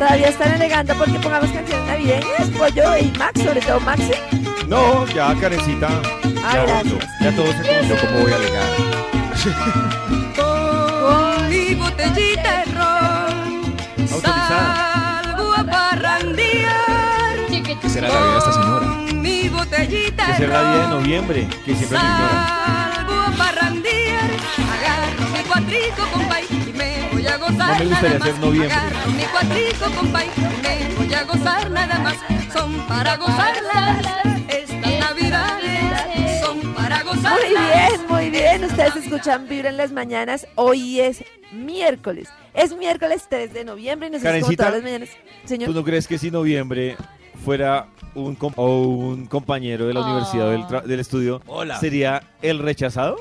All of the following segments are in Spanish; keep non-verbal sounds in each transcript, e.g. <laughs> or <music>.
Todavía están alegando porque pongamos canciones navideñas, Pollo y Max, sobre todo Maxi. No, ya, carecita. Ah, ya, gracias. ya todo se conoció como voy a alegar. Con mi botellita de ron Autorizada. salgo a parrandear. ¿Qué será la vida de esta señora? Con mi botellita Que de será el día de ron noviembre, que siempre me ignora. salgo a parrandear. Agarro mi cuatrico, compay, y me voy a gozar No me gustaría nada hacer más. noviembre. Agarro mi cuatrico, compay, me voy a gozar nada más. Son para gozarlas. Estas navidades son para gozarlas. Muy bien, muy bien. Ustedes escuchan Vibra en las mañanas. Hoy es miércoles. Es miércoles 3 de noviembre y nos todas las mañanas. Señor. ¿Tú no crees que si noviembre fuera un, com- o un compañero de la universidad o del, tra- del estudio, sería el rechazado?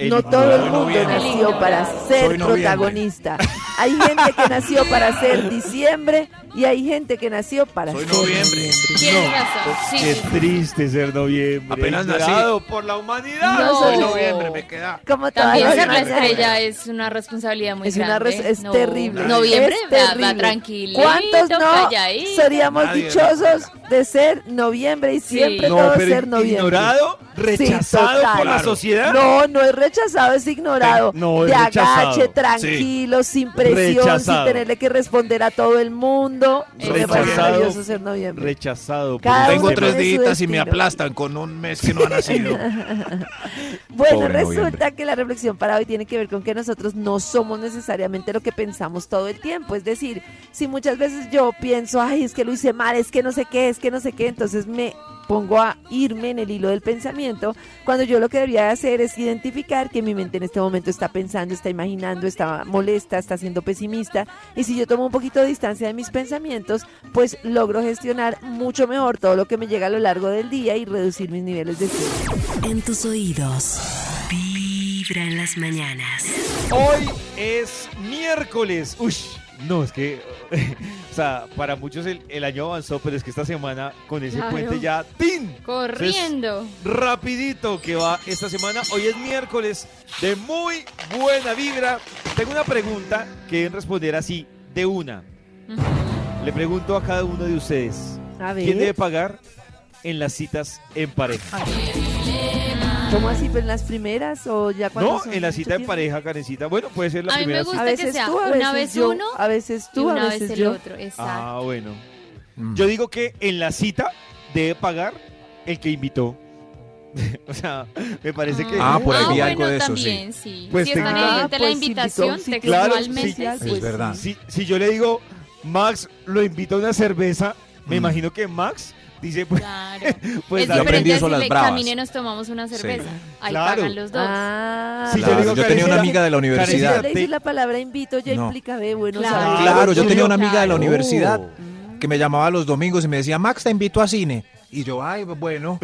El No todo el mundo nació para ser noviembre. protagonista. Hay gente que nació para ser <laughs> diciembre y hay gente que nació para Soy ser noviembre. Tienes razón. Sí. Qué triste ser noviembre. Apenas nací. ignorado por la humanidad. No Soy soy- noviembre, me queda. Como También ser la estrella es una responsabilidad muy Es una grande. res- es No. terrible. Noviembre, Es va, va terrible. tranquilito, ¿Cuántos no calladito. seríamos Nadie, dichosos de ser noviembre y siempre No, todos pero ser noviembre? ignorado, rechazado total. por la sociedad. No, no es rechazado, es ignorado. No, es de rechazado. agache, tranquilo, sin presión, Rechazado. sin tenerle que responder a todo el mundo. Rechazado. maravilloso ser noviembre. Rechazado. Tengo tres días y me aplastan con un mes que no ha nacido. <laughs> Bueno, Pobre resulta noviembre. que la reflexión para hoy tiene que ver con que nosotros no somos necesariamente lo que pensamos todo el tiempo. Es decir, si muchas veces yo pienso, ay, es que lo hice mal, es que no sé qué, es que no sé qué, entonces me pongo a irme en el hilo del pensamiento, cuando yo lo que debería hacer es identificar que mi mente en este momento está pensando, está imaginando, está molesta, está siendo pesimista, y si yo tomo un poquito de distancia de mis pensamientos, pues logro gestionar mucho mejor todo lo que me llega a lo largo del día y reducir mis niveles de estrés. En tus oídos, Vibra en las mañanas. Hoy es miércoles. Uy, no, es que, <laughs> o sea, para muchos el, el año avanzó, pero es que esta semana con ese Claro. puente ya, ¡tin! Corriendo. Rapidito que va esta semana. Hoy es miércoles de muy buena vibra. Tengo una pregunta que deben responder así, de una. Le pregunto a cada uno de ustedes, A ¿quién debe ver, pagar en las citas en pareja? ¿Cómo así? ¿Pero en las primeras o ya cuando No, son en la cita en tiempo? pareja, Karencita. Bueno, puede ser la A mí me primera gusta A cita. que veces sea tú, a una veces vez yo, uno a veces y tú, a una veces vez el yo. otro. Exacto. Ah, bueno. Mm. Yo digo que en la cita debe pagar el que invitó. <laughs> o sea, me parece que. Ah, por ahí vi bueno, algo de eso, también, sí. Pues si es tan tenga- evidente Ah, la pues invitación invitó, sí, claro, sí. Es verdad. Si, si yo le digo, Max lo invito a una cerveza, me Mm. imagino que Max dice, pues, Claro. <laughs> pues es aprendí diferente eso a las bravas. camine, nos tomamos una cerveza. Ahí Claro. pagan los dos. Ah, Sí, yo digo tenía una amiga de la si universidad. yo le hice te- la palabra invito ya No. implica ve, bueno, Claro. yo tenía una amiga de la Oh. universidad que me llamaba los domingos y me decía, Max, te invito a cine. Y yo, ay, bueno.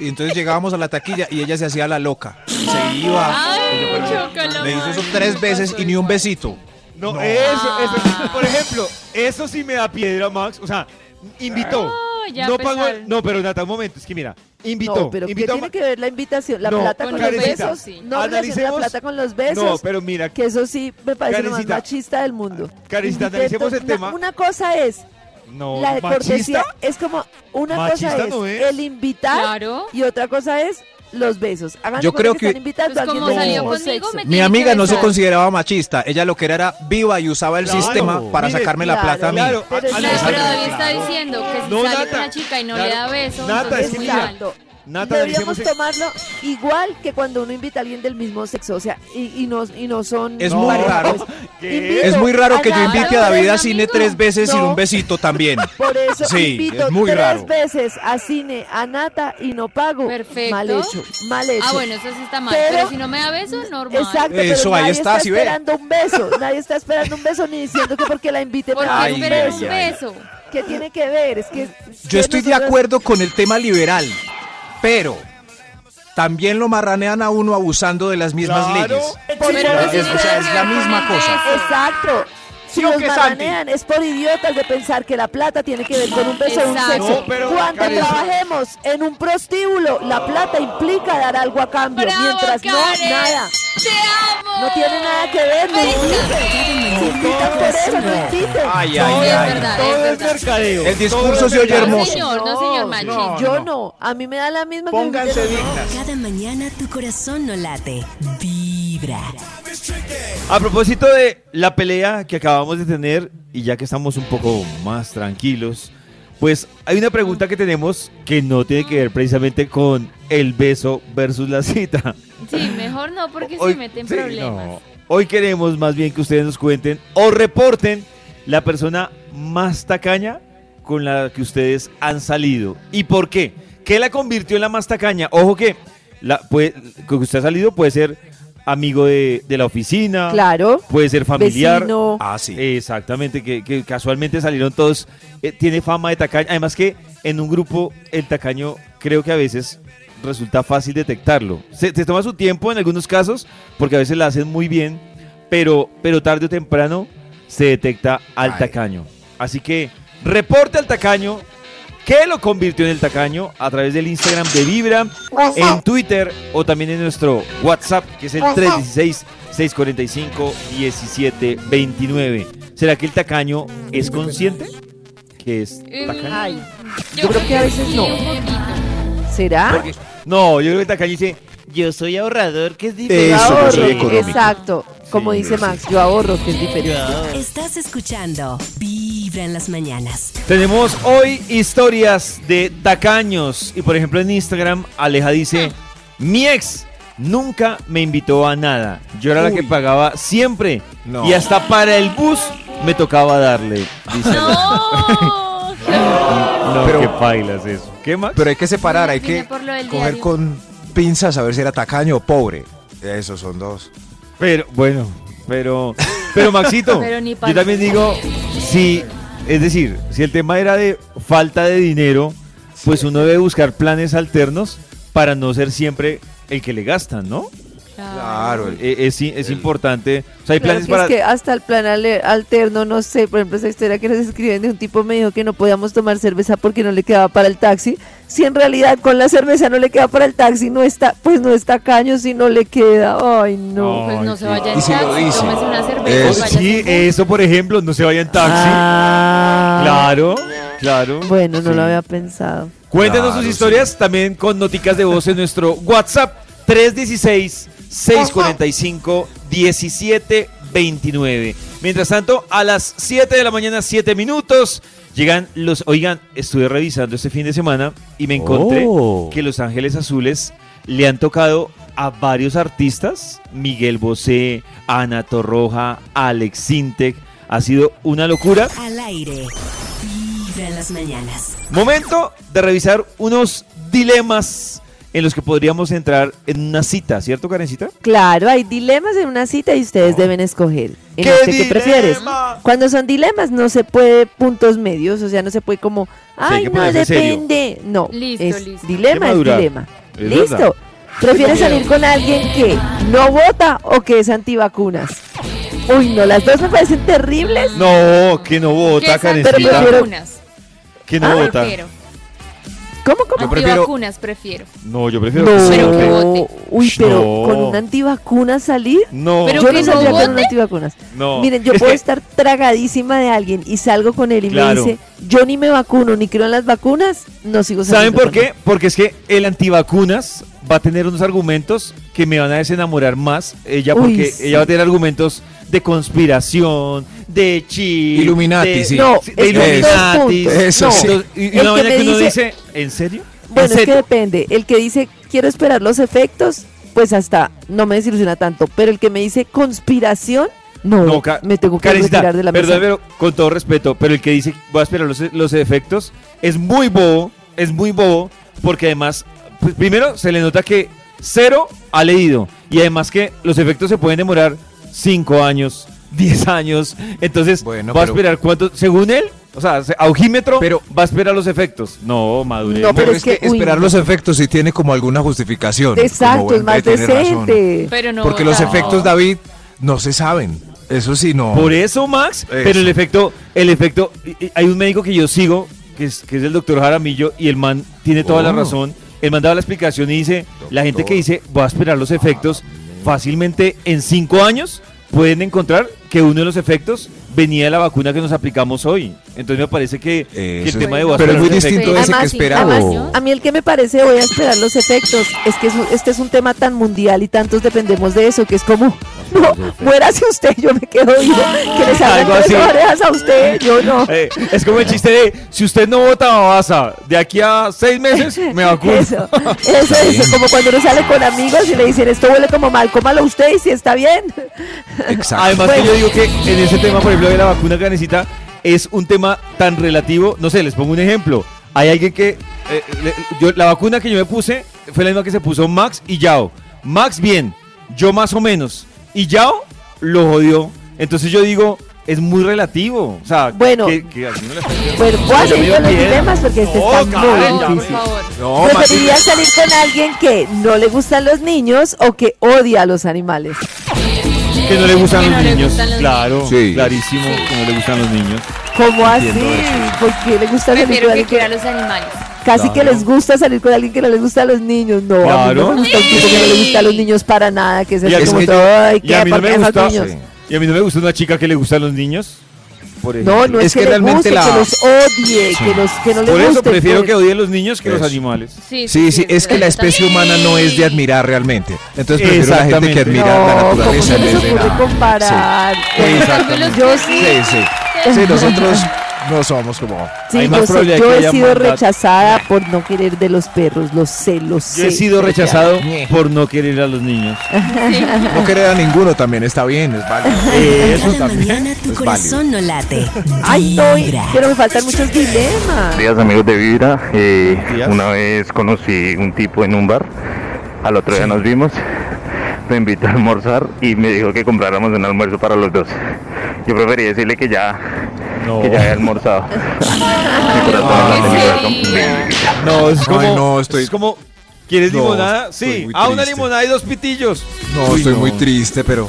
Y entonces llegábamos a la taquilla y ella se hacía la loca. Se iba. Ay, yo, Le hizo eso tres veces y ni un besito. No, No. eso, eso. Ah. Por ejemplo, eso sí me da piedra, Max. O sea, invitó. No, ya no pagó. No, pero Nata, un momento. Es que mira, invitó. No, pero ¿qué invitó tiene que ver la invitación? La No, plata con con, los besos. sí. No la plata con los besos. No, pero mira, Que eso sí me parece lo más machista del mundo. Invité analicemos el una- tema. Una cosa es no, la de cortesía. machista. Es como una Machista cosa es, no es. el invitar Claro. y otra cosa es los besos. Hagan Yo creo que, que- están invitando Pues a alguien como del salió mismo conmigo, sexo. me Mi amiga no se consideraba machista. Ella lo que era era viva y usaba el Claro. sistema para Mire, sacarme la plata a mí. claro. Pero a- es Claro, Exacto. pero David Claro. está diciendo que si No, sale Nata, una chica y no claro. le da besos, Nata, entonces es que muy mira, mal. Nata, Deberíamos tomarlo igual que cuando uno invita a alguien del mismo sexo, o sea, y, y no, y no son... Es No, muy parejas, raro. <laughs> pues, Es muy raro que yo Nata, invite a David a ¿eres cine amigo? tres veces sin No. un besito también. <laughs> Por eso Sí, invito es muy tres raro. veces a cine a Nata y no pago. Perfecto. Mal hecho, mal hecho. Ah, bueno, eso sí está mal. Pero- Pero, si no me da beso, normal. Exacto, Eso, pero ahí nadie está, ¿sí ve? esperando un beso. Nadie está esperando un beso ni diciendo que porque la invite Porque Ay, beso. un ay, ay. beso. ¿Qué tiene que ver? Es que Yo estoy de acuerdo con el tema liberal, pero también lo marranean a uno abusando de las mismas Claro. leyes. Pero o sea, es la misma cosa. Exacto. Si ¿Sí o los marranean es por idiotas de pensar que la plata tiene que ver con un beso o un sexo. No, pero, Cuando Karen, trabajemos en un prostíbulo, la plata implica dar algo a cambio. Bravo, mientras no, nada. ¡Te amo! No tiene nada que ver, no. Ay, ay, es ay. verdad, Todo es mercadeo. El discurso se oye hermoso. señor, no, señor Machi. no. Yo no, a mí me da la misma Pónganse dignas. Cada mañana tu corazón no late. Vibra. A propósito de la pelea que acabamos de tener, y ya que estamos un poco más tranquilos, pues hay una pregunta que tenemos que no tiene que ver precisamente con el beso versus la cita. Sí, mejor no porque Hoy- se meten sí, problemas. no. Hoy queremos más bien que ustedes nos cuenten o reporten la persona más tacaña con la que ustedes han salido. ¿Y por qué? ¿Qué la convirtió en la más tacaña? Ojo que la, puede, que usted ha salido puede ser amigo de, de la oficina, Claro. puede ser familiar. Vecino. Ah, sí. Exactamente, que, que casualmente salieron todos. eh, tiene fama de tacaño. Además que en un grupo el tacaño creo que a veces resulta fácil detectarlo. Se, se toma su tiempo en algunos casos porque a veces la hacen muy bien, pero, pero tarde o temprano se detecta al Ay. tacaño. Así que reporte al tacaño. ¿Qué lo convirtió en el tacaño? A través del Instagram de Vibra, en Twitter o también en nuestro WhatsApp, que es el 316-645-1729. ¿Será que el tacaño es consciente? Que es Eh, tacaño. Ay, yo creo que a veces no. ¿Será? Porque- no, yo creo que el tacaño dice, yo soy ahorrador, que es Eso, diferente. yo ahorro, soy económico. exacto. Como Sí, dice sí. Max, yo ahorro, que es diferente. Estás escuchando Vibra en las mañanas. Tenemos hoy historias de tacaños. Y por ejemplo en Instagram, Aleja dice, mi ex nunca me invitó a nada. Yo era la que pagaba siempre. No. Y hasta para el bus me tocaba darle. Dice No. No, Pero- qué pailas eso. ¿Qué más? Pero hay que separar, hay que coger diario. con pinzas a ver si era tacaño o pobre. Esos son dos. Pero, bueno, pero, pero Maxito, <laughs> Pero ni yo también digo, si, es decir, si el tema era de falta de dinero, pues uno debe buscar planes alternos para no ser siempre el que le gastan, ¿no? Claro. E- Es, es importante, o sea, hay planes para... es que hasta el plan alterno, no sé, por ejemplo, esa historia que nos escriben de un tipo me dijo que no podíamos tomar cerveza porque no le quedaba para el taxi. Si en realidad con la cerveza no le queda para el taxi, no está, pues no está caño si no le queda. Ay, no. Pues no se vaya en si taxi, tómese una cerveza Eso. y vaya Sí, eso por ejemplo, no se vaya en taxi. Ah. Claro, claro. Bueno, no Sí. lo había penspensado. Cuéntenos Claro, sus sí. historias también con noticas de voz en nuestro WhatsApp 316-645-1729. Mientras tanto, a las 7 de la mañana, 7 minutos, llegan los... Oigan, estuve revisando este fin de semana y me encontré Oh. que Los Ángeles Azules le han tocado a varios artistas, Miguel Bosé, Ana Torroja, Alex Sintek. Ha sido una locura. Al aire. Vibra en las mañanas. Momento de revisar unos dilemas en los que podríamos entrar en una cita, ¿cierto, Karencita? Claro, hay dilemas en una cita y ustedes deben escoger. En ¿Qué este, ¿Qué prefieres? Cuando son dilemas no se puede puntos medios, o sea, no se puede como, ay, no, serio. depende. No, Listo, es listo. dilema, es dilema. Es Listo. verdad. ¿Prefieres salir con alguien que no vota o que es antivacunas? Uy, no, las dos me parecen terribles. No, que no vota, Karencita. Que no Ah, vota. Prefiero. ¿Cómo, cómo? Yo prefiero- Antivacunas prefiero. No, yo prefiero No, que Pero que vote. uy, pero No. con una antivacuna salir. No, Pero yo que no no saldría con una antivacunas. no. Miren, yo puedo estar tragadísima de alguien y salgo con él y Claro. me dice, yo ni me vacuno ni creo en las vacunas, no sigo ¿Saben saliendo por con qué? él. Porque es que el antivacunas va a tener unos argumentos que me van a desenamorar más. Ella, Uy, porque sí. ella va a tener argumentos de conspiración, de chi, Illuminati, de, sí. No, de Illuminati. Eso No. sí. Y, una vaina que uno dice- dice, ¿en serio? ¿En Bueno, es que depende. El que dice, quiero esperar los efectos, pues hasta no me desilusiona tanto. Pero el que me dice conspiración, no, me tengo que Karencita, retirar de la perdón, mesa. pero con todo respeto, pero el que dice voy a esperar los, los efectos es muy bobo, es muy bobo, porque además, pues, primero se le nota que cero ha leído, y además que los efectos se pueden demorar cinco años, 10 años, entonces Bueno, va a esperar cuánto, según él, O sea, se- aujímetro Pero- va a esperar los efectos. No, madure. No, Pero es que, uy, esperar no. los efectos sí tiene como alguna justificación. Exacto, Como es más decente. Pero no. Porque los no. efectos, David, no se saben. Eso sí, no. Por eso, Max. Pero el efecto, el efecto, hay un médico que yo sigo, que es, que es el doctor Jaramillo, y el man tiene toda la Oh. razón. El man daba la explicación y dice, la gente que dice, voy a esperar los efectos, fácilmente en cinco años pueden encontrar que uno de los efectos venía de la vacuna que nos aplicamos hoy. Entonces me parece que, que el tema de voy a Pero es muy distinto ese que además, o- a mí el que me parece, voy a esperar los efectos, es que es este es un tema tan mundial y tantos dependemos de eso, que es como, no, muérase usted, yo me quedo vivo, que les hagan así. orejas a usted, yo no. <laughs> Eh, es como el chiste de, si usted no vota Babasa, de aquí a seis meses me <laughs> vacuno. Eso, eso, eso, como cuando uno sale con amigos y le dicen, esto huele como mal, cómalo usted y si está bien. Exacto. Además que yo digo que en ese tema, por ejemplo, de la vacuna que necesita, es un tema tan relativo. No sé, les pongo un ejemplo. Hay alguien que... eh, le- yo, la vacuna que yo me puse fue la misma que se puso Max y Yao. Max bien, yo más o menos. Y Yao lo jodió. Entonces yo digo, es muy relativo. O sea, Bueno. que, que a mí no le afecta. Bueno, voy a seguir con los dilemas porque este No, está Karen, muy difícil. No, Maxi, ¿Preferirías salir con alguien que no le gustan los niños o que odia a los animales? Que no le gustan Que los no niños. gustan los claro, Sí. clarísimo que no le gustan los niños. ¿Cómo así? ¿Por qué le gusta salir con que alguien que los animales. casi que Claro. les gusta salir con alguien que no les gusta a los niños? No, a mí Claro. no me gusta un tipo que no le gusta a los niños para nada, que es a como todo, ay, Y ¿qué? a mí no ¿Por qué gusta... niños? Sí. Y a mí no me gusta una chica que le gustan los niños. Por ejemplo. No, no es, Es que, que realmente guste, la- que los odie, que, los, que no le Por eso guste. prefiero pues. que odie los niños que los Eso. animales. Sí, Sí, sí, es que la especie humana no es de admirar realmente. Entonces prefiero la gente que admira la No, ¿cómo naturaleza les nada. comparar? Exactamente. Yo sí, Sí, sí. Sí, nosotros no somos como... sí, Hay yo, más sé, probabilidad yo he sido maldad. rechazada por no querer de los perros, lo sé, lo sé. Yo he sido rechazado por no querer a los niños. <laughs> No querer a ninguno también está bien, es válido. <laughs> Eso Cada también. mañana tu es corazón no late. Ay, Vibra. pero me faltan muchos dilemas. días amigos de Vibra. Eh, una vez conocí un tipo en un bar. Al otro día nos vimos. Me invitó a almorzar y me dijo que compráramos un almuerzo para los dos. Yo preferí decirle que ya, No. que ya había almorzado. <laughs> Mi corazón No, no estoy- Es como. ¿Quieres No, limonada? Sí. Ah, una limonada y dos pitillos. No, Uy, estoy no. muy triste, pero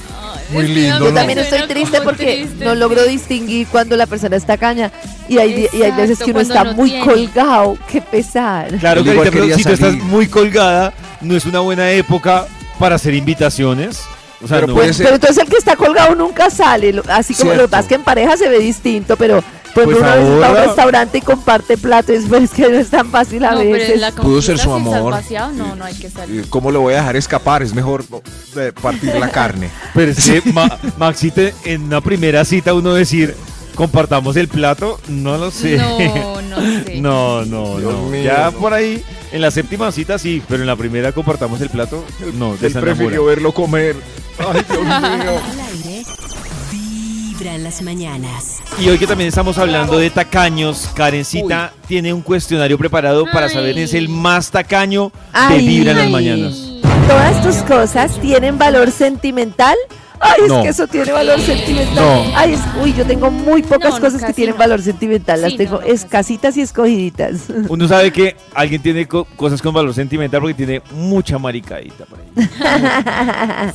muy lindo, no Yo ¿no? también estoy triste porque triste, no logro distinguir cuando la persona está caña y hay, y hay veces que uno está no muy tiene. colgado, qué pesar. Claro que si tú estás muy colgada, no es una buena época para hacer invitaciones. O sea, Pero no. puede Pues, ser- pero entonces el que está colgado nunca sale, lo- así como lo que Cierto. pasa es que en pareja se ve distinto, pero ejemplo Pues una vez está a un ahora- restaurante y comparte plato, es, pues, es que no es tan fácil a No, veces. Pudo ser su amor. vaciado, no, no hay que salir. ¿Cómo lo voy a dejar escapar? Es mejor partir la carne. <laughs> Pero es que, Ma- Maxite, en una primera cita uno decir, compartamos el plato, no lo sé. No, no sé. <laughs> No, no, Dios no. mío, ya no. por ahí, en la séptima cita sí, pero en la primera compartamos el plato, no, Él prefirió verlo comer. Ay, Dios <laughs> mío. Al aire, vibra en las mañanas. Y hoy que también estamos hablando de tacaños, Karencita tiene un cuestionario preparado para Ay. saber es el más tacaño de Ay. Vibra en las mañanas. Todas tus cosas tienen valor sentimental. Ay, No. es que eso tiene valor sentimental. No. Ay, es- uy, yo tengo muy pocas No, cosas que tienen no. valor sentimental. Las Sí, tengo escasitas y escogiditas. <laughs> Uno sabe que alguien tiene co- cosas con valor sentimental porque tiene mucha maricadita por ahí.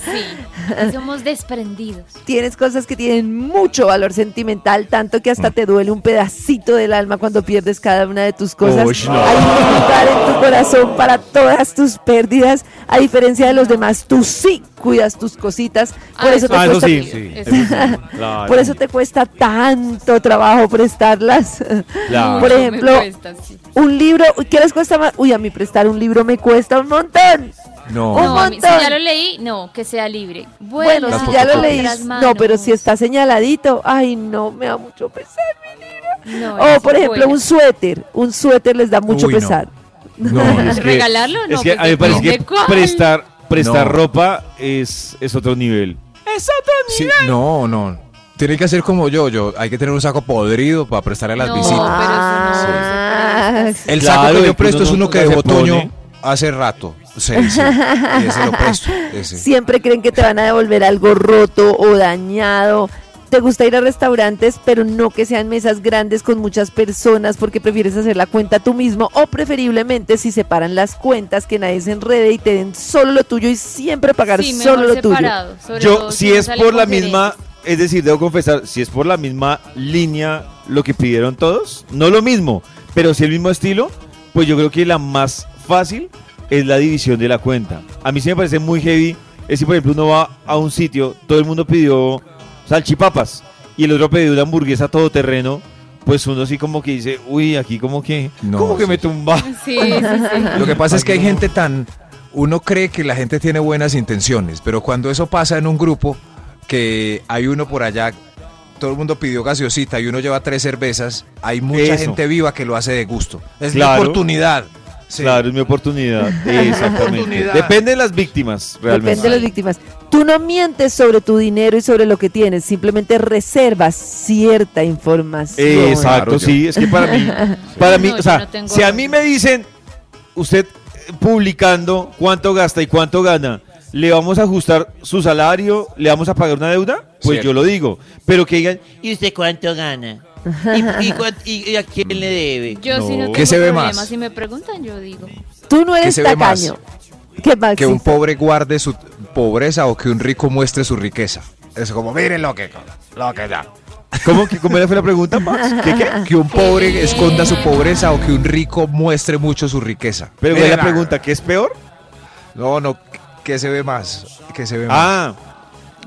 Sí, somos desprendidos. Tienes cosas que tienen mucho valor sentimental, tanto que Mm. hasta te duele un pedacito del alma cuando pierdes cada una de tus cosas. Uy, no. Hay un lugar en tu corazón para todas tus pérdidas. A diferencia de los demás, tú sí cuidas tus cositas. Por Ah, eso te Ah, eso cuesta sí. sí. <laughs> eso sí, claro. Por eso te cuesta tanto trabajo prestarlas. Claro. Por ejemplo, me cuesta, sí. Un libro, ¿qué les cuesta más? Uy, a mí prestar un libro me cuesta un montón. No. Un No, mí- si montón. ya lo leí, no, que sea libre. Bueno, Bueno, si ya lo leí, no, pero si está señaladito, ay, no, me da mucho pesar. No, O, esas por ejemplo, un suéter. Un suéter les da mucho Uy, pesar. No, <laughs> es que, ¿Regalarlo? No, es que pues a mí me parece que depende cuál. prestar, prestar No. ropa es, es otro nivel. Sí, no, no. Tiene que hacer como yo, yo. Hay que tener un saco podrido para prestarle a las No, visitas. pero eso no se presta. El Claro, saco que yo presto es uno que dejó Toño hace rato. Sí, sí. Y <laughs> ese lo presto. ese. Siempre creen que te van a devolver algo roto o dañado. Te gusta ir a restaurantes, pero no que sean mesas grandes con muchas personas porque prefieres hacer la cuenta tú mismo o preferiblemente si separan las cuentas que nadie se enrede y te den solo lo tuyo y siempre pagar Sí, solo lo tuyo. separado, Yo, si uno es por la misma, es decir, debo confesar, si es por la misma línea lo que pidieron todos, no lo mismo, pero si el mismo estilo, pues yo creo que la más fácil es la división de la cuenta. A mí sí me parece muy heavy, es si por ejemplo uno va a un sitio, todo el mundo pidió salchipapas y el otro pidió una hamburguesa todoterreno, pues uno sí como que dice, uy, aquí como que, No, como que sí, me tumba. Sí, <laughs> sí, sí. Lo que pasa es que hay gente tan... Uno cree que la gente tiene buenas intenciones, pero cuando eso pasa en un grupo, que hay uno por allá, todo el mundo pidió gaseosita y uno lleva tres cervezas, hay mucha Eso. gente viva que lo hace de gusto. Es Claro. la oportunidad. Sí. Claro, es mi oportunidad. <laughs> Exactamente. Oportunidad. Depende de las víctimas, realmente. Depende de las víctimas. Tú no mientes sobre tu dinero y sobre lo que tienes, simplemente reservas cierta información. Eh, Exacto, Claro, sí, es que para mí, <laughs> para mí, No, o sea, no tengo- si a mí me dicen, usted eh, publicando cuánto gasta y cuánto gana, le vamos a ajustar su salario, le vamos a pagar una deuda, pues Cierto. yo lo digo. Pero que digan, ¿Y usted cuánto gana? <laughs> ¿Y, y y- y a quién le debe? Yo no No. tengo ¿Qué se ve problema. más? Si me preguntan, yo digo. Tú no eres tacaño. ¿Qué más? Que un pobre guarde su pobreza o que un rico muestre su riqueza. Es como, miren lo que, lo que da. ¿cómo, que- cómo era fue la pregunta, Max? ¿Qué, qué? Que un pobre esconda su pobreza o que un rico muestre mucho su riqueza. Pero Miren, la pregunta, ¿qué es peor? No, no, ¿qué se ve más? ¿Qué se ve más? Ah,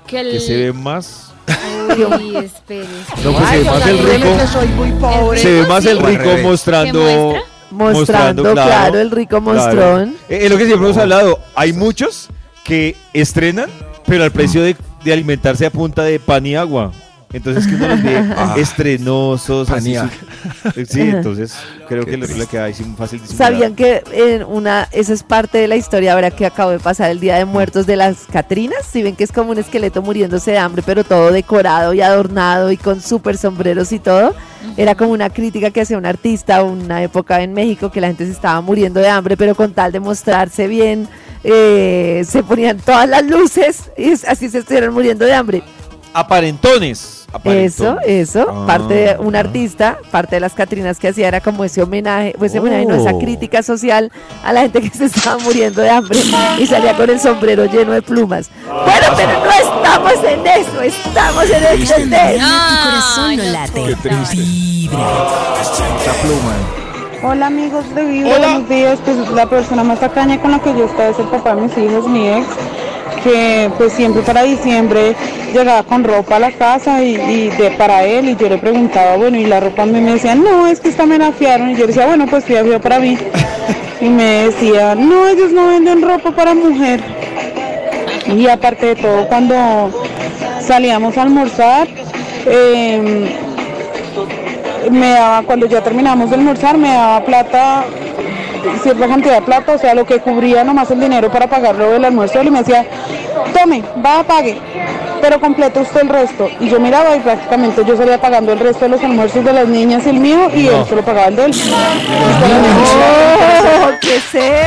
Que, el... que se ve más. Uy, espere. No, pues se ve más el rico. soy muy pobre. Se ve más el rico mostrando. Mostrando, claro, el rico mostrón. Eh, Es lo que siempre hemos hablado. Hay muchos que estrenan, pero al precio de, de alimentarse a punta de pan y agua. Entonces que uno los ve <laughs> Ah. estrenosos, así. su- Sí, entonces creo Qué que triste. le queda ahí sí, fácil disimular. ¿Sabían que en una, esa es parte de la historia ahora que acabo de pasar el Día de Muertos de las Catrinas? Si ven que es como un esqueleto muriéndose de hambre, pero todo decorado y adornado y con súper sombreros y todo. Era como una crítica que hacía un artista una época en México que la gente se estaba muriendo de hambre, pero con tal de mostrarse bien, eh, se ponían todas las luces y así se estuvieran muriendo de hambre. Aparentones. Eso, aparentones. eso, Ah, parte de un ah. artista, parte de las Catrinas que hacía era como ese homenaje, pues ese homenaje, no, esa Oh. crítica social a la gente que se estaba muriendo de hambre y salía con el sombrero lleno de plumas. Bueno, pero no estamos en eso, estamos en el test. tu corazón no Ay, no late. Qué triste. Vibra. Esa pluma. Hola amigos de Vibra, buenos días. Pues la persona más tacaña con la que yo estaba es el papá de mis hijos, mi ex, que pues siempre para diciembre llegaba con ropa a la casa y, y de para él y yo le preguntaba, bueno, y la ropa a mí me decían, no, es que esta me la fiaron y yo decía, bueno, pues fía, fía para mí. <laughs> Y me decía, no, ellos no venden ropa para mujer. Y aparte de todo, cuando salíamos a almorzar, em, me daba, cuando ya terminamos de almorzar, me daba plata, cierta cantidad de plata, o sea, lo que cubría nomás el dinero para pagarlo del almuerzo, y me decía, tome, va, pague, pero complete usted el resto. Y yo miraba y prácticamente yo salía pagando el resto de los almuerzos de las niñas y el mío, y él solo pagaba el de él. ¡Oh, <laughs> qué sé!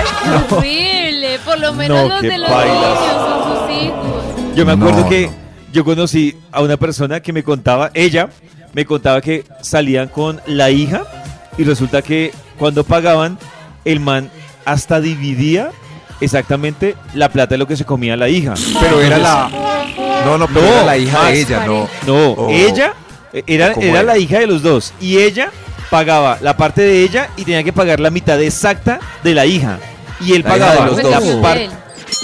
Horrible. Por lo menos No, los de los bailas. niños son sus hijos. Yo me acuerdo No, que no. yo conocí a una persona que me contaba, ella me contaba que salían con la hija y resulta que cuando pagaban, el man hasta dividía exactamente la plata de lo que se comía la hija. Pero era la. No, no, pero No, era la hija más. de ella, no. No, Oh. ella era, ¿Cómo era era? la hija de los dos y ella pagaba la parte de ella y tenía que pagar la mitad exacta de la hija. Y él La pagaba de los la, dos. par-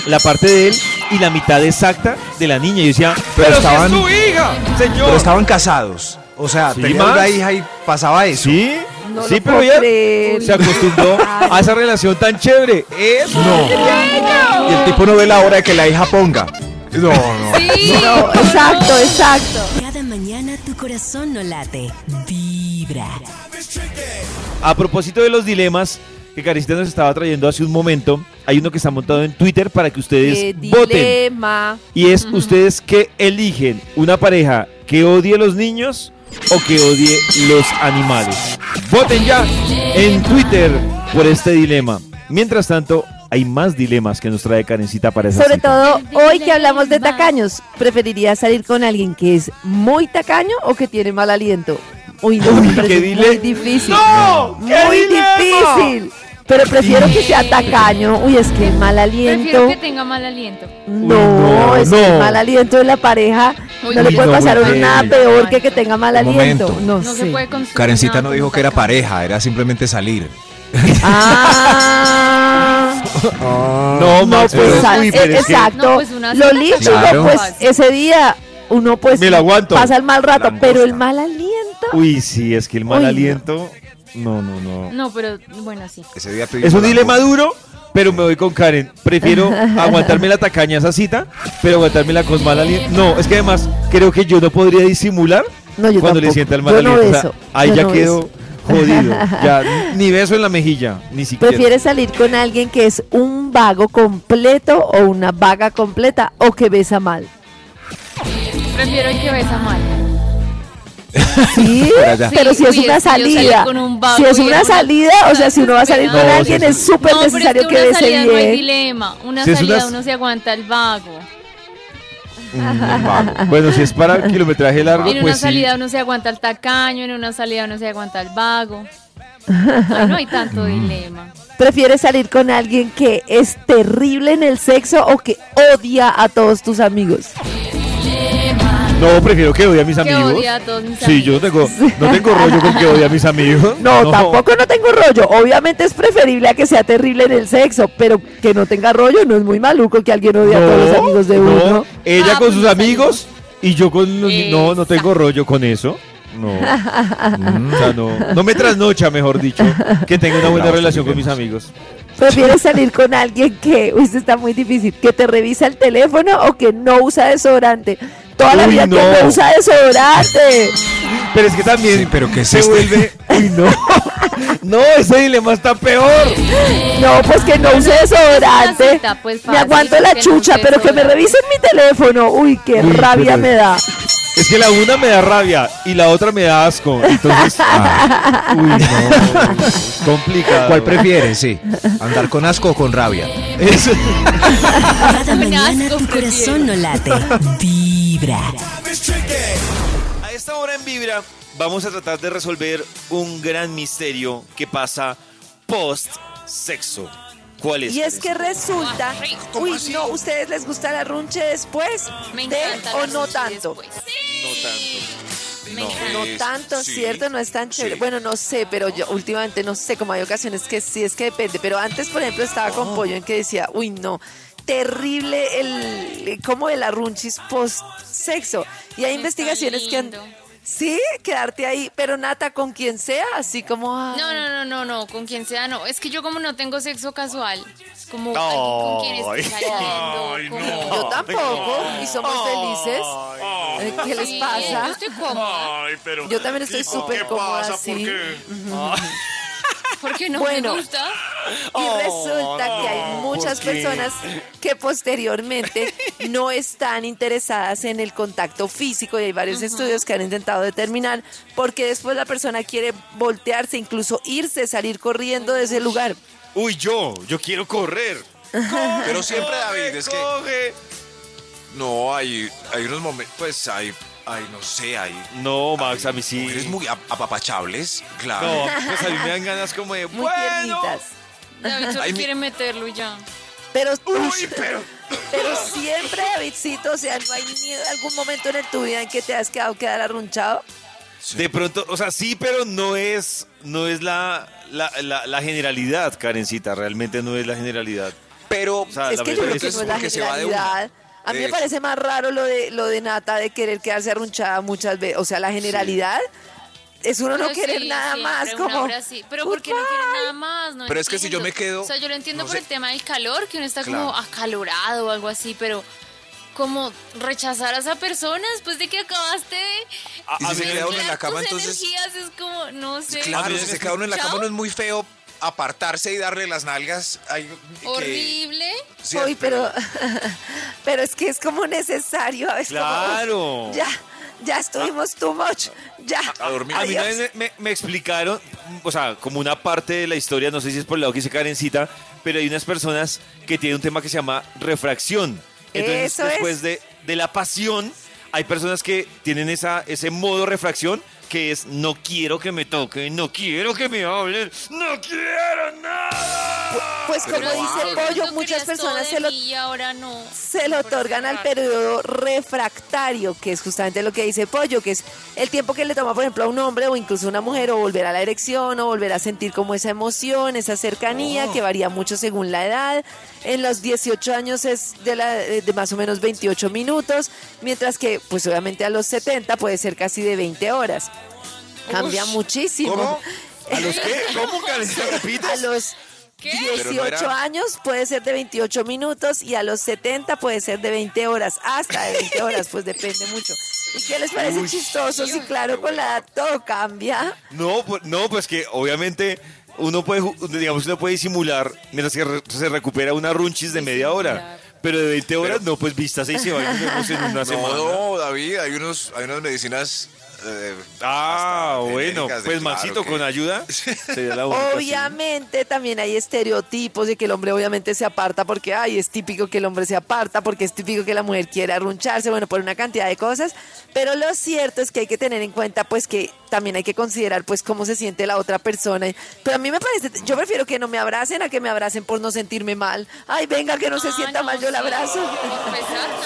la parte de él y la mitad exacta de la niña. Y yo decía, Pero pero, estaban- si es su hija, señor. Pero estaban casados. O sea, Sí, tenía más. una hija y pasaba eso. Sí, No sí, lo pero ella creer. se acostumbró a esa relación tan chévere. Eso. No. Y el tipo no ve la hora de que la hija ponga. No, no. Sí, No, exacto, exacto. Cada mañana tu corazón no late. Vibra. A propósito de los dilemas que Caricita nos estaba trayendo hace un momento, hay uno que está montado en Twitter para que ustedes Qué voten. dilema. Y es ustedes que eligen una pareja que odie los niños o que odie los animales. Voten ya en Twitter por este dilema. Mientras tanto, hay más dilemas que nos trae Karencita para esa Sobre cita. todo hoy que hablamos de tacaños, ¿preferirías salir con alguien que es muy tacaño o que tiene mal aliento? Uy, no, Uy, qué muy difícil. ¡No! ¡Qué Muy dilema! difícil. Pero prefiero que sea tacaño. Uy, es que el mal aliento. Prefiero que tenga mal aliento. No, Uy, no, es que no. el mal aliento de la pareja Uy, no le puede no, pasar nada peor que que tenga mal Un aliento. momento. No, No sé. se puede construir Karencita nada no con dijo que era tacaño. pareja, era simplemente salir. Ah. <laughs> No, No, Max, pues pero- sa- uy, eh, pero es que- exacto. No, pues una Lo cita lindo, Claro. pues ese día uno pues Me lo aguanto. pasa el mal rato, pero el mal aliento. Uy, sí, es que el mal Uy, no. aliento. No, no, no. No, pero bueno, sí. Ese día Es un la dilema duro, pero me voy con Karen. Prefiero <laughs> aguantarme la tacaña esa cita, pero aguantármela con mal aliento. No, es que además creo que yo no podría disimular No, yo cuando le sienta el mal Yo no aliento. O sea, beso, ahí yo ya no quedo beso. jodido. Ya, <laughs> ni beso en la mejilla, ni siquiera. ¿Prefieres salir con alguien que es un vago completo o una vaga completa o que besa mal? Prefiero el que besa mal. <laughs> Sí, pero si es una salida, con un vago si es una salida, o sea, si uno va a salir con alguien es súper no, necesario pero que bese salida no hay bien. dilema. Una salida uno se aguanta el vago. Bueno, si es para kilometraje largo, En una pues sí. salida uno se aguanta el tacaño, en una salida uno se aguanta el vago. No hay tanto Mm. dilema. ¿Prefieres salir con alguien que es terrible en el sexo o que odia a todos tus amigos? No, prefiero que odie a mis Que amigos. odia a todos mis Sí, yo no tengo, no tengo rollo con que odie a mis amigos. No, tampoco no tengo rollo. Obviamente es preferible a que sea terrible en el sexo, pero que no tenga rollo no es muy maluco que alguien odie a todos los amigos de no. uno. Ella Ah, con pues sus mis amigos y yo con los No, no tengo rollo con eso. No. <laughs> Mm, o sea, no. No me trasnocha, mejor dicho, que tenga una buena relación con mis amigos. amigos. ¿Prefieres salir con alguien que, <laughs> uy, esto está muy difícil, que te revisa el teléfono o que no usa desodorante? Toda la Uy, vida no. que usa desodorante. Pero es que también Sí, pero ¿qué es se este? vuelve. <laughs> Uy, no. <laughs> No, ese dilema está peor. No, pues que no use desodorante. cita, pues, Me aguanto la que no chucha, pero que me revisen mi teléfono. Uy, qué Uy, rabia pero- me da. Es que la una me da rabia y la otra me da asco. Entonces, <laughs> Ah, uy, no. Es complicado. ¿Cuál prefieres? Sí. ¿Andar con asco o con rabia? Eso. Cada mañana tu corazón no late. Vibra. A esta hora en Vibra vamos a tratar de resolver un gran misterio que pasa post sexo. ¿Cuál es? Y es que resulta, ¿Cómo uy, no, ¿ustedes les gusta la runche después? Me ¿De encanta o no tanto? no tanto. Me No. encanta. No tanto, ¿cierto? No es tan chévere. Bueno, no sé, pero yo últimamente no sé, como hay ocasiones que sí, es que depende. Pero antes, por ejemplo, estaba con pollo en que decía, uy, no, terrible el, como el arrunchis post sexo. Y hay Está investigaciones que han... Sí, quedarte ahí, pero nata con quien sea, así como... ay. No, no, no, no, no, con quien sea, no. Es que yo como no tengo sexo casual, es como alguien con quien estoy saliendo. como- Yo tampoco, y somos felices. Eh, ¿Qué les Sí, pasa? Yo estoy cómoda. Yo también estoy súper cómoda así. Porque no Bueno. me gusta. Y resulta que hay muchas personas que posteriormente no están interesadas en el contacto físico y hay varios estudios que han intentado determinar porque después la persona quiere voltearse, incluso irse, salir corriendo de ese lugar. Uy, yo, yo quiero correr. Pero siempre, David, es que Coge. no hay, hay unos momentos, pues hay, hay, no sé, hay. No, Max, a mí sí. Mujeres muy ap- apapachables, claro. No, pues a mí me dan ganas como de. Muy bueno. tiernitas. David solo Ay, mi- quiere meterlo y ya. Pero, Uy, pero. pero siempre, Davidcito, o sea, no hay ni algún momento en tu vida en que te has quedado quedar arrunchado. De pronto, o sea, sí, pero no es, no es la, la, la, la generalidad, Karencita. Realmente no es la generalidad. Pero O sea, es la que yo verdad creo que es no es la porque se va de una. generalidad. A mí me parece más raro lo de lo de Nata de querer quedarse arrunchada muchas veces. O sea, la generalidad es uno no Pero querer sí, nada más. Como, sí. Pero ¿por qué no quieren nada más? No Pero es que si yo me quedo, O sea, yo lo entiendo no por sé. el tema del calor, que uno está Claro. como acalorado o algo así, pero como rechazar a esa persona después de que acabaste de Y si se queda uno en la cama, entonces. energías es como, no sé. Claro, si se queda uno en la Chao. cama no es muy feo apartarse y darle las nalgas. Ay, que- Horrible. Sí, Uy, pero, pero es que es como necesario. <laughs> Es como, Claro. ya, ya estuvimos too much, ya. A dormir. A mí una Adiós. vez me, me- me explicaron, o sea, como una parte de la historia, no sé si es por el lado que dice Karencita, pero hay unas personas que tienen un tema que se llama refracción. Entonces, Eso después es. de, de la pasión, hay personas que tienen esa, ese modo refracción que es no quiero que me toquen, no quiero que me hablen, no quiero nada. Pues como dice Pollo, muchas personas se lo mí ahora no. se lo otorgan al periodo refractario, que es justamente lo que dice Pollo, que es el tiempo que le toma, por ejemplo, a un hombre o incluso a una mujer o volver a la erección o volver a sentir como esa emoción, esa cercanía, que varía mucho según la edad. En los 18 años es de, la, de más o menos 28 minutos, mientras que, pues obviamente a los 70 puede ser casi de 20 horas. Cambia muchísimo. ¿Cómo? ¿A los qué? ¿Cómo. A los <laughs> ¿Qué? Pero 18 no era- años puede ser de 28 minutos y a los 70 puede ser de 20 horas, hasta de 20 horas, pues depende mucho. ¿Y qué les parece Uy. chistoso? Sí, claro, con la edad todo cambia. No, pues, no, pues que obviamente uno puede, digamos, uno puede disimular mientras que re- se recupera una runchis de media hora. Pero de 20 horas, no, pues vistas y se va en una <laughs> semana. No, David, hay, unos, hay unas medicinas. Eh, Ah, bueno, pues claro Maxito, que- con ayuda. sería <laughs> la. Obviamente también hay estereotipos de que el hombre obviamente se aparta porque, ay, es típico que el hombre se aparta, porque es típico que la mujer quiere arruncharse, bueno, por una cantidad de cosas. Pero lo cierto es que hay que tener en cuenta, pues, que también hay que considerar, pues, cómo se siente la otra persona. Pero a mí me parece, yo prefiero que no me abracen a que me abracen por no sentirme mal. Ay, venga, que no se Ah, sienta no, mal, yo la abrazo.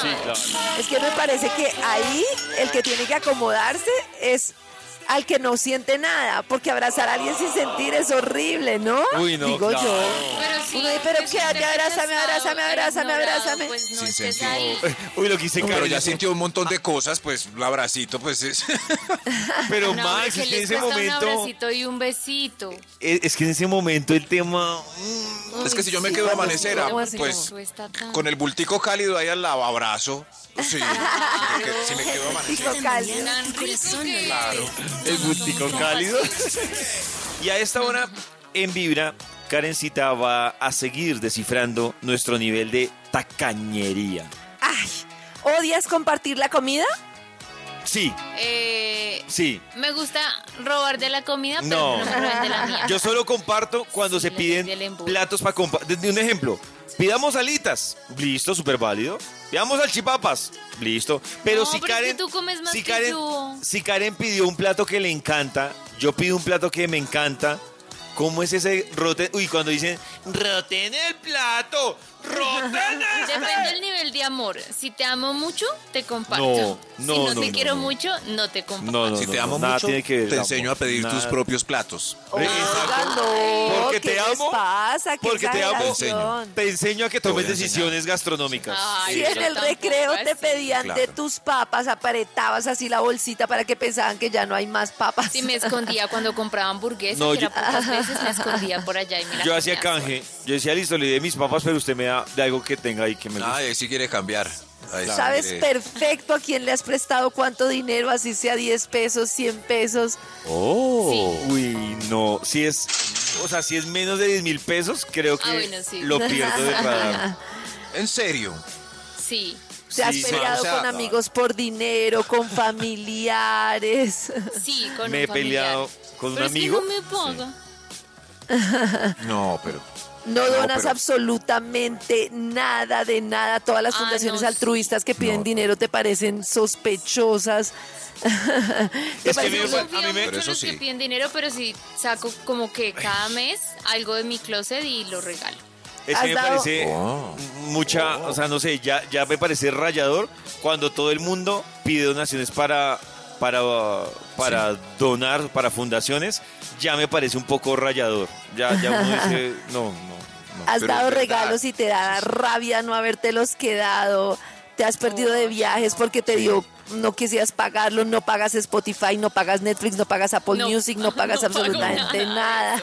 Sí, claro. Es que me parece que ahí el que tiene que acomodarse es al que no siente nada, porque abrazar a alguien sin sentir es horrible, ¿no? Uy, no, Digo claro. yo. Pero sí, Uno dice, pero pues, quédate, abrázame, abrázame, abrázame, abrázame. Pues no sentido. ahí. <laughs> Uy, lo quise Pero Karen. ya sintió un montón de cosas, pues un abracito, pues es. <laughs> Pero No, Max, es que en ese cuesta un momento. abracito y un besito. Es, es que en ese momento el tema. mm, Es que si yo me sí, quedo a amanecer, sí, ah, pues con el bultico cálido ahí al lado, abrazo. Sí, <laughs> si me quedo a amanecer. Claro. El gustico cálido. y a esta hora, en Vibra, Karencita va a seguir descifrando nuestro nivel de tacañería. Ay, ¿odias compartir la comida? Sí, Eh, sí. me gusta robar de la comida, pero No. no, de la mía. Yo solo comparto cuando Sí, se piden platos para compartir. Un ejemplo, pidamos alitas. Listo, súper válido. Pidamos salchipapas. Listo. Pero No, si pero es que Karen. tú comes más si que Karen, yo. si Karen pidió un plato que le encanta, yo pido un plato que me encanta. ¿Cómo es ese roten? Uy, cuando dicen roten el plato, roten el Depende del nivel de amor. Si te amo mucho, te comparto. No, no, si no, no, te no, quiero no. mucho, no te comparto. No, no, Si te amo mucho, tiene que ver te enseño a pedir tus propios platos. No, Porque ¿qué te les amo, pasa? ¿Qué Porque te amo, te enseño a que tomes decisiones gastronómicas. Ay, Si en el recreo te pedían de tus papas, apretabas así la bolsita para que pensaban que ya no hay más papas. Si me escondía cuando compraba hamburguesas, No, que yo- era pocas veces, me escondía por allá y me la Yo hacía canje. Yo decía, listo, le di mis papas, pero usted me de algo que tenga ahí que me guste. Ah, ahí sí quiere cambiar. Ahí Sabes quiere- perfecto a quién le has prestado cuánto dinero, así sea 10 pesos, 100 pesos. Oh. Uy, no. Si es, o sea, si es menos de 10 mil pesos, creo que Ah, bueno, sí. lo pierdo de radar. <laughs> ¿En serio? Sí. Te has Sí, peleado o sea, con amigos por dinero, con <laughs> familiares. Sí, con Me un he peleado familiar. con un amigo. Que no me paga. No, pero. No No, donas pero- absolutamente nada de nada. Todas las Ah, fundaciones no, altruistas que piden No. dinero te parecen sospechosas. <laughs> ¿Te Es que parece me- a mí me- Pero eso sí. que piden dinero, pero sí saco como que cada mes algo de mi closet y lo regalo. Es ¿Has que me dado- parece Oh. mucha, o sea, no sé, ya, ya me parece rayador cuando todo el mundo pide donaciones para, para, para donar para fundaciones. Ya me parece un poco rayador. Ya, ya uno dice, <laughs> no. Has pero dado regalos y te da rabia no habértelos quedado. Te has perdido de viajes porque te dio, no quisieras pagarlo, no pagas Spotify, no pagas Netflix, no pagas Apple No, Music, no <laughs> pagas no absolutamente nada nada.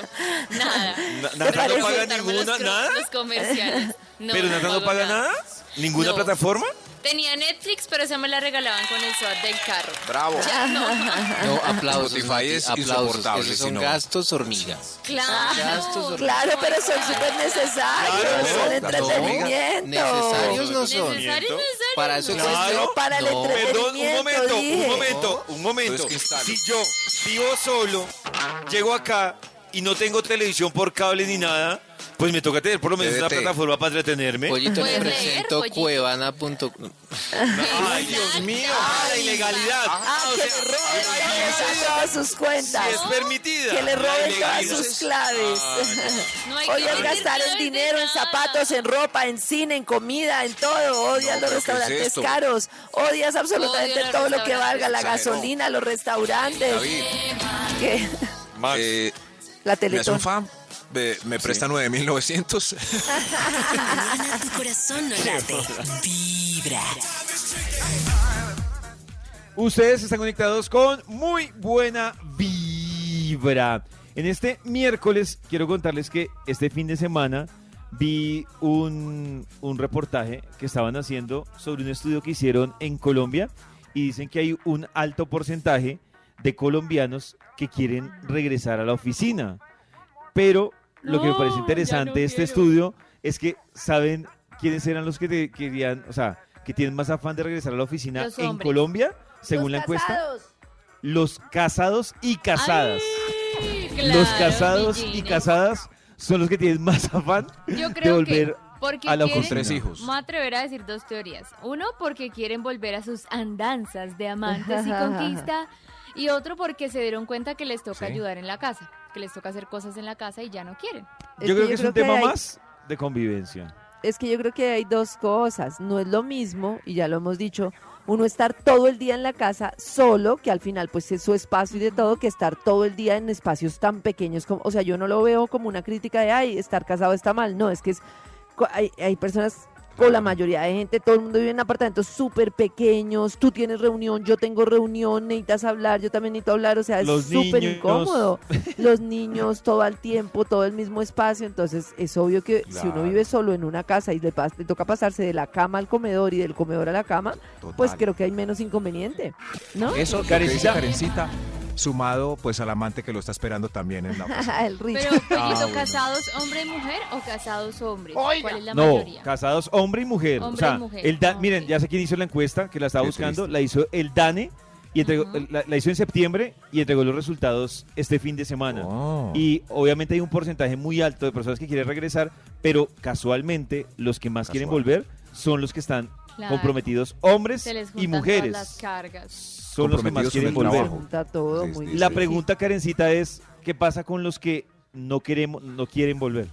Nada. Na- ¿Te Nata no paga ninguna, los, nada. los comerciales. No, Pero Nata no paga nada. ¿Ninguna No. plataforma? Tenía Netflix, pero esa me la regalaban con el SWAT del carro. Bravo. Ya no. <laughs> No, aplausos. Spotify es aplausos. insoportable, Esos son no. gastos hormiga. Claro. Gastos hormiga. Claro, pero son súper necesarios, Claro, son no, entretenimiento. Necesarios no son. Necesario, necesario. Para eso Claro. existe- No, para el No. Perdón, un momento, un momento, un momento. Entonces, ¿qué instalo? Si yo vivo solo, llego acá y no tengo televisión por cable ni nada, pues me toca tener por lo menos una plataforma para entretenerme. Pollito le presento cuevana.com. Ay, Dios mío, la ilegalidad. Ah, O que le roben todas sus cuentas. si es permitida. Que le roben todas sus es- claves. <laughs> Que Odias gastar en dinero, en zapatos, en ropa, en cine, en comida, en todo. Odias No, los ¿qué restaurantes caros. Odias absolutamente todo lo que valga, la gasolina, los restaurantes. David, que- Max, eh, La ¿me hace Teletón. un fan? ¿Me, me presta 9.900? Mañana tu corazón no late. Vibra. Ustedes están conectados con muy buena vibra. En este miércoles quiero contarles que este fin de semana vi un, un reportaje que estaban haciendo sobre un estudio que hicieron en Colombia y dicen que hay un alto porcentaje de colombianos que quieren regresar a la oficina. Pero lo que me parece interesante no de este quiero. estudio es que saben quiénes eran los que te querían, o sea, que tienen más afán de regresar a la oficina Los en hombres. Colombia, según la encuesta. Los casados y casadas. Ay, los casados y casadas son los que tienen más afán Yo de creo volver que porque a la quieren, oficina. Tres hijos. Me voy a atrever a decir dos teorías. Uno, porque quieren volver a sus andanzas de amantes y <laughs> conquista. Y otro, porque se dieron cuenta que les toca Sí. ayudar en la casa. Les toca hacer cosas en la casa y ya no quieren. Es Yo creo que, yo es un tema hay- más de convivencia. Es que yo creo que hay dos cosas. No es lo mismo, y ya lo hemos dicho, uno estar todo el día en la casa solo, que al final pues es su espacio y de todo, que estar todo el día en espacios tan pequeños como, o sea, yo no lo veo como una crítica de, ay, estar casado está mal. No, es que es, hay personas, o la mayoría de gente, todo el mundo vive en apartamentos súper pequeños, tú tienes reunión, yo tengo reunión, necesitas hablar, yo también necesito hablar, o sea, es súper incómodo. <laughs> Los niños todo el tiempo, todo el mismo espacio, entonces es obvio que si uno vive solo en una casa y le, pas- le toca pasarse de la cama al comedor y del comedor a la cama, pues creo que hay menos inconveniente, ¿no? Eso, Karencita, sumado pues al amante que lo está esperando también en la <laughs> oficina. el ritmo. Pero, Ah, bueno. ¿casados hombre y mujer o casados hombres? ¿Cuál es la No, mayoría? casados hombre y mujer. Hombre o sea, y mujer. el da- Ah, miren, ya sé quién hizo la encuesta, que la estaba Qué buscando, triste. la hizo el DANE y entregó, la, la hizo en septiembre y entregó los resultados este fin de semana. Oh. Y obviamente hay un porcentaje muy alto de personas que quieren regresar, pero casualmente los que más quieren volver son los que están Claro. comprometidos, hombres Se les y mujeres. todas las cargas. Son los que más quieren volver. trabajo. Junta todo Sí, muy sí, difícil. La pregunta, Karencita, es ¿qué pasa con los que no queremos, no quieren volver?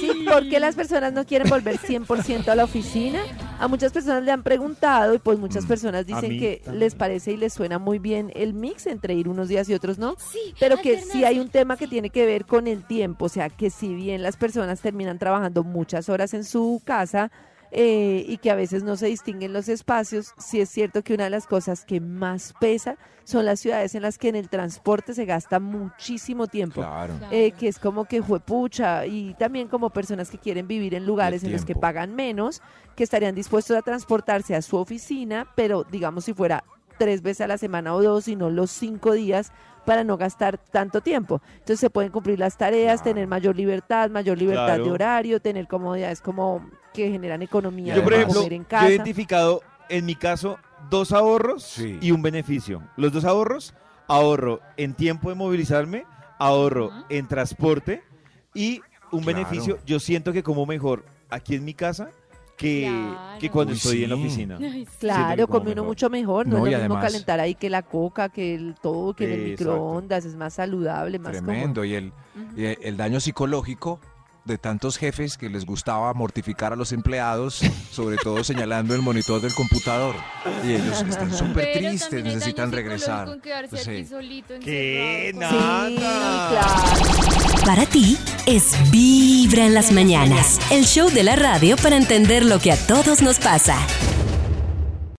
Sí, ¿Por qué las personas no quieren volver 100% a la oficina? A muchas personas le han preguntado y pues muchas Mm, personas dicen que también. les parece y les suena muy bien el mix entre ir unos días y otros no. Sí, Pero que sí hay un tema que tiene que ver con el tiempo, o sea, que si bien las personas terminan trabajando muchas horas en su casa eh, y que a veces no se distinguen los espacios, sí es cierto que una de las cosas que más pesa son las ciudades en las que en el transporte se gasta muchísimo tiempo. Claro. Eh, que es como que juepucha y también como personas que quieren vivir en lugares en los que pagan menos, que estarían dispuestos a transportarse a su oficina, pero digamos si fuera tres veces a la semana o dos, y no los cinco días para no gastar tanto tiempo. Entonces se pueden cumplir las tareas, Claro. tener mayor libertad, mayor libertad Claro. de horario, tener comodidades como que generan economía, Yo, por ejemplo, comer en yo he casa. identificado en mi caso dos ahorros Sí. y un beneficio. Los dos ahorros, ahorro en tiempo de movilizarme, ahorro Ujú. en transporte y un Claro. beneficio, yo siento que como mejor aquí en mi casa que, Claro. que cuando Uy, estoy en la sí. oficina. Ay, sí. Claro, come uno mejor. mucho mejor, no, No, es lo mismo además- calentar ahí que la coca, que el todo, que en el Exacto. microondas, es más saludable, más. Tremendo. Y el, y el daño psicológico de tantos jefes que les gustaba mortificar a los empleados, sobre todo <laughs> señalando el monitor del computador. Y ellos están súper tristes, necesitan regresar. quedarse Sí. aquí solito, ¿Qué? con- Sí, Nada. claro. Para ti es Vibra en las mañanas, el show de la radio para entender lo que a todos nos pasa.